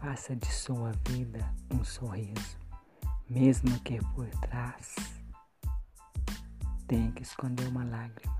faça de sua vida um sorriso, mesmo que por trás tenha que esconder uma lágrima.